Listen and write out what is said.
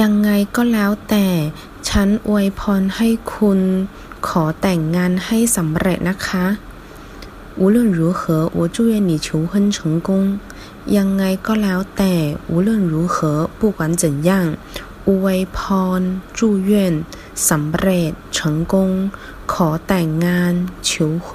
ยังไงก็แล้วแต่ ฉันอวยพรให้คุณ ขอแต่งงานให้สำเร็จนะคะ无论如何我祝愿你求婚成功ยังไงก็แล้วแต่无论如何不管怎样อวยพร祝愿สำเร็จ成功ขอแต่งงาน求婚